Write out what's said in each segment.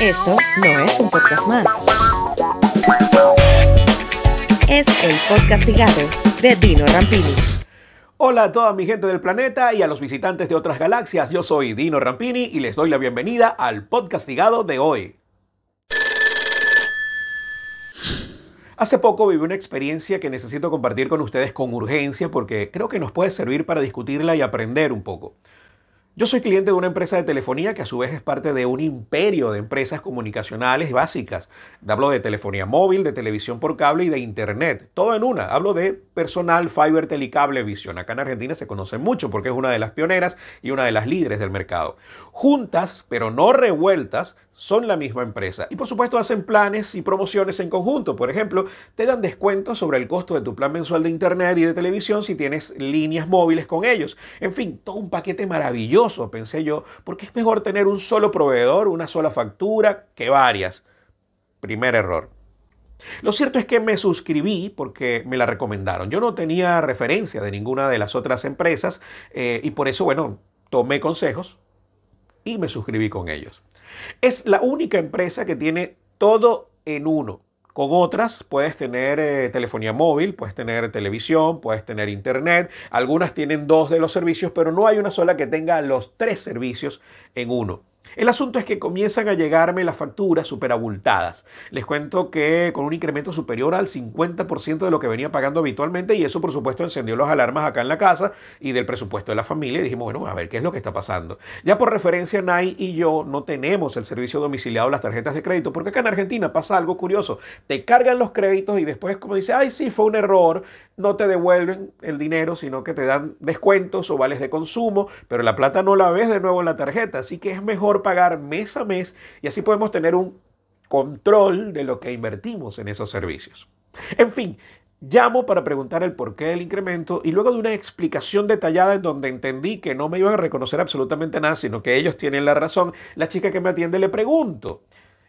Esto no es un podcast más. Es el podcastigado de Dino Rampini. Hola a toda mi gente del planeta y a los visitantes de otras galaxias. Yo soy Dino Rampini y les doy la bienvenida al podcastigado de hoy. Hace poco viví una experiencia que necesito compartir con ustedes con urgencia porque creo que nos puede servir para discutirla y aprender un poco. Yo soy cliente de una empresa de telefonía que a su vez es parte de un imperio de empresas comunicacionales básicas. Hablo de telefonía móvil, de televisión por cable y de internet. Todo en una. Hablo de personal, fiber, telecable, visión. Acá en Argentina se conocen mucho porque es una de las pioneras y una de las líderes del mercado. Juntas, pero no revueltas, son la misma empresa. Y por supuesto hacen planes y promociones en conjunto. Por ejemplo, te dan descuentos sobre el costo de tu plan mensual de internet y de televisión si tienes líneas móviles con ellos. En fin, todo un paquete maravilloso, pensé yo, porque es mejor tener un solo proveedor, una sola factura, que varias. Primer error. Lo cierto es que me suscribí porque me la recomendaron. Yo no tenía referencia de ninguna de las otras empresas eh, y por eso, bueno, tomé consejos y me suscribí con ellos. Es la única empresa que tiene todo en uno. Con otras puedes tener eh, telefonía móvil, puedes tener televisión, puedes tener internet. Algunas tienen dos de los servicios, pero no hay una sola que tenga los tres servicios en uno. El asunto es que comienzan a llegarme las facturas súper abultadas. Les cuento que con un incremento superior al 50% de lo que venía pagando habitualmente y eso por supuesto encendió las alarmas acá en la casa y del presupuesto de la familia y dijimos, bueno, a ver qué es lo que está pasando. Ya por referencia, Nay y yo no tenemos el servicio domiciliado las tarjetas de crédito porque acá en Argentina pasa algo curioso. Te cargan los créditos y después como dice, ay, sí, fue un error, no te devuelven el dinero, sino que te dan descuentos o vales de consumo, pero la plata no la ves de nuevo en la tarjeta, así que es mejor pagar mes a mes y así podemos tener un control de lo que invertimos en esos servicios. En fin, llamo para preguntar el porqué del incremento y luego de una explicación detallada en donde entendí que no me iban a reconocer absolutamente nada, sino que ellos tienen la razón, la chica que me atiende le pregunto,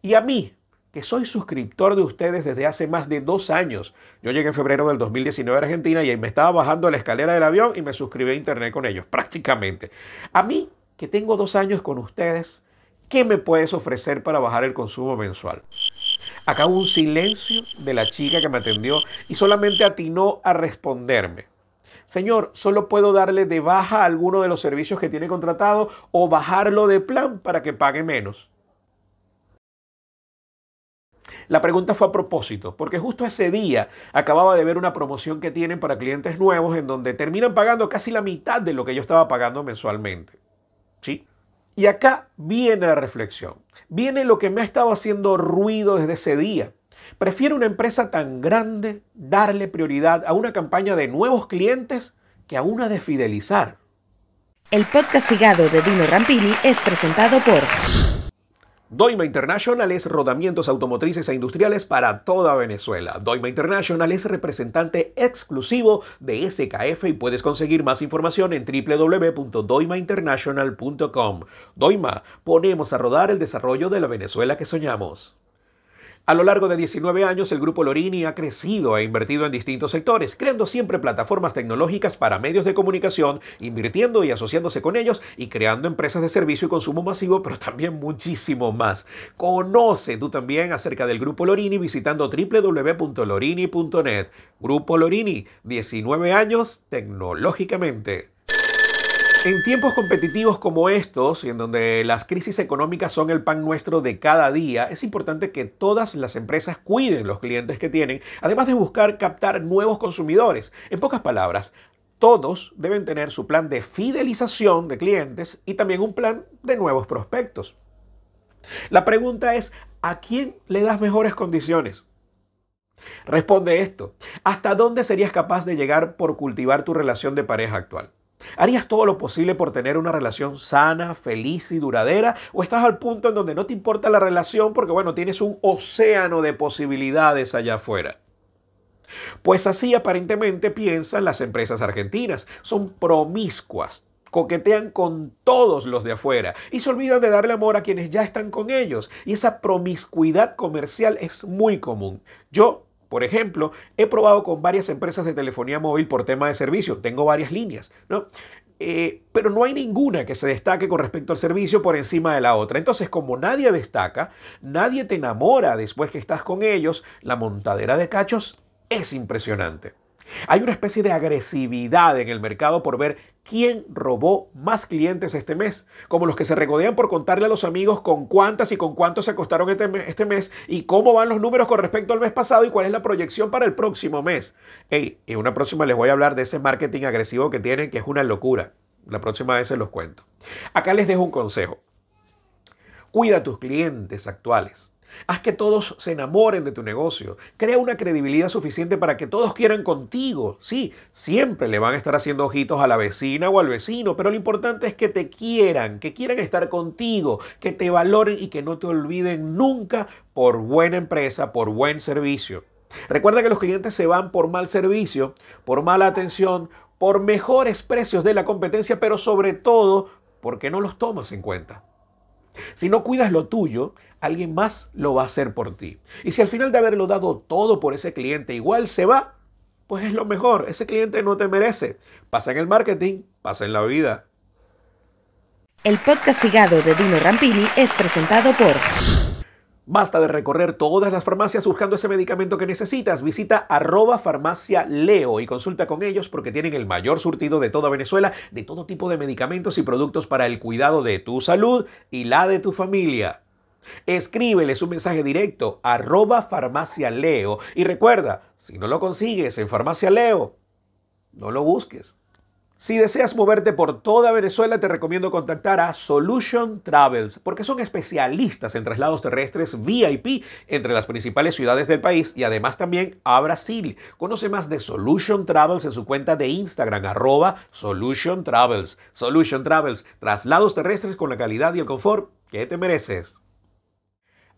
¿y a mí? que soy suscriptor de ustedes desde hace más de dos años. Yo llegué en febrero del 2019 a Argentina y me estaba bajando la escalera del avión y me suscribí a internet con ellos, prácticamente. A mí, que tengo dos años con ustedes, ¿qué me puedes ofrecer para bajar el consumo mensual? Acá hubo un silencio de la chica que me atendió y solamente atinó a responderme. Señor, solo puedo darle de baja alguno de los servicios que tiene contratado o bajarlo de plan para que pague menos. La pregunta fue a propósito, porque justo ese día acababa de ver una promoción que tienen para clientes nuevos en donde terminan pagando casi la mitad de lo que yo estaba pagando mensualmente. ¿Sí? Y acá viene la reflexión. Viene lo que me ha estado haciendo ruido desde ese día. Prefiero una empresa tan grande darle prioridad a una campaña de nuevos clientes que a una de fidelizar. El podcastigado de Dino Rampini es presentado por Doima International es rodamientos automotrices e industriales para toda Venezuela. Doima International es representante exclusivo de SKF y puedes conseguir más información en www.doimainternational.com. Doima, ponemos a rodar el desarrollo de la Venezuela que soñamos. A lo largo de 19 años, el grupo Lorini ha crecido e invertido en distintos sectores, creando siempre plataformas tecnológicas para medios de comunicación, invirtiendo y asociándose con ellos y creando empresas de servicio y consumo masivo, pero también muchísimo más. Conoce tú también acerca del grupo Lorini visitando www.lorini.net. Grupo Lorini, 19 años tecnológicamente. En tiempos competitivos como estos, y en donde las crisis económicas son el pan nuestro de cada día, es importante que todas las empresas cuiden los clientes que tienen, además de buscar captar nuevos consumidores. En pocas palabras, todos deben tener su plan de fidelización de clientes y también un plan de nuevos prospectos. La pregunta es, ¿a quién le das mejores condiciones? Responde esto, ¿hasta dónde serías capaz de llegar por cultivar tu relación de pareja actual? ¿Harías todo lo posible por tener una relación sana, feliz y duradera? ¿O estás al punto en donde no te importa la relación porque, bueno, tienes un océano de posibilidades allá afuera? Pues así aparentemente piensan las empresas argentinas. Son promiscuas, coquetean con todos los de afuera y se olvidan de darle amor a quienes ya están con ellos. Y esa promiscuidad comercial es muy común. Yo por ejemplo, he probado con varias empresas de telefonía móvil por tema de servicio, tengo varias líneas, ¿no? eh, pero no hay ninguna que se destaque con respecto al servicio por encima de la otra. Entonces, como nadie destaca, nadie te enamora después que estás con ellos, la montadera de cachos es impresionante. Hay una especie de agresividad en el mercado por ver quién robó más clientes este mes, como los que se regodean por contarle a los amigos con cuántas y con cuántos se acostaron este, este mes y cómo van los números con respecto al mes pasado y cuál es la proyección para el próximo mes. Hey, en una próxima les voy a hablar de ese marketing agresivo que tienen, que es una locura. La próxima vez se los cuento. Acá les dejo un consejo. Cuida a tus clientes actuales. Haz que todos se enamoren de tu negocio. Crea una credibilidad suficiente para que todos quieran contigo. Sí, siempre le van a estar haciendo ojitos a la vecina o al vecino, pero lo importante es que te quieran, que quieran estar contigo, que te valoren y que no te olviden nunca por buena empresa, por buen servicio. Recuerda que los clientes se van por mal servicio, por mala atención, por mejores precios de la competencia, pero sobre todo porque no los tomas en cuenta. Si no cuidas lo tuyo, alguien más lo va a hacer por ti. Y si al final de haberlo dado todo por ese cliente igual se va, pues es lo mejor. Ese cliente no te merece. Pasa en el marketing, pasa en la vida. El podcastigado de Dino Rampini es presentado por... Basta de recorrer todas las farmacias buscando ese medicamento que necesitas. Visita arroba farmacia Leo y consulta con ellos porque tienen el mayor surtido de toda Venezuela de todo tipo de medicamentos y productos para el cuidado de tu salud y la de tu familia. Escríbeles un mensaje directo arroba farmacia Leo y recuerda, si no lo consigues en farmacia Leo, no lo busques. Si deseas moverte por toda Venezuela, te recomiendo contactar a Solution Travels, porque son especialistas en traslados terrestres VIP entre las principales ciudades del país y además también a Brasil. Conoce más de Solution Travels en su cuenta de Instagram, arroba Solution Travels. Solution Travels, traslados terrestres con la calidad y el confort que te mereces.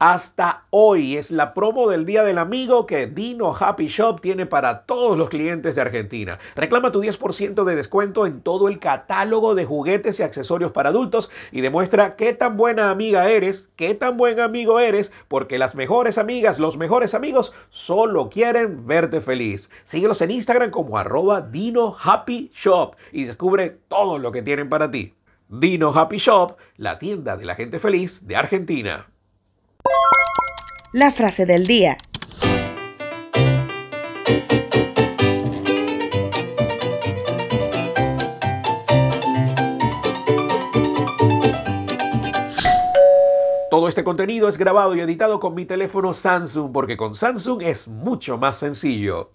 Hasta hoy es la promo del Día del Amigo que Dino Happy Shop tiene para todos los clientes de Argentina. Reclama tu 10% de descuento en todo el catálogo de juguetes y accesorios para adultos y demuestra qué tan buena amiga eres, qué tan buen amigo eres, porque las mejores amigas, los mejores amigos solo quieren verte feliz. Síguelos en Instagram como arroba Dino Happy Shop y descubre todo lo que tienen para ti. Dino Happy Shop, la tienda de la gente feliz de Argentina. La frase del día. Todo este contenido es grabado y editado con mi teléfono Samsung porque con Samsung es mucho más sencillo.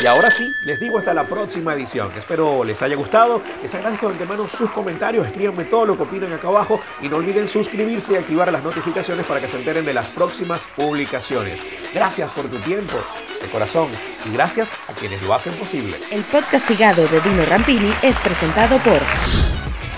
Y ahora sí, les digo hasta la próxima edición. Espero les haya gustado. Les agradezco de antemano sus comentarios. Escríbanme todo lo que opinan acá abajo. Y no olviden suscribirse y activar las notificaciones para que se enteren de las próximas publicaciones. Gracias por tu tiempo, de corazón. Y gracias a quienes lo hacen posible. El podcastigado de Dino Rampini es presentado por...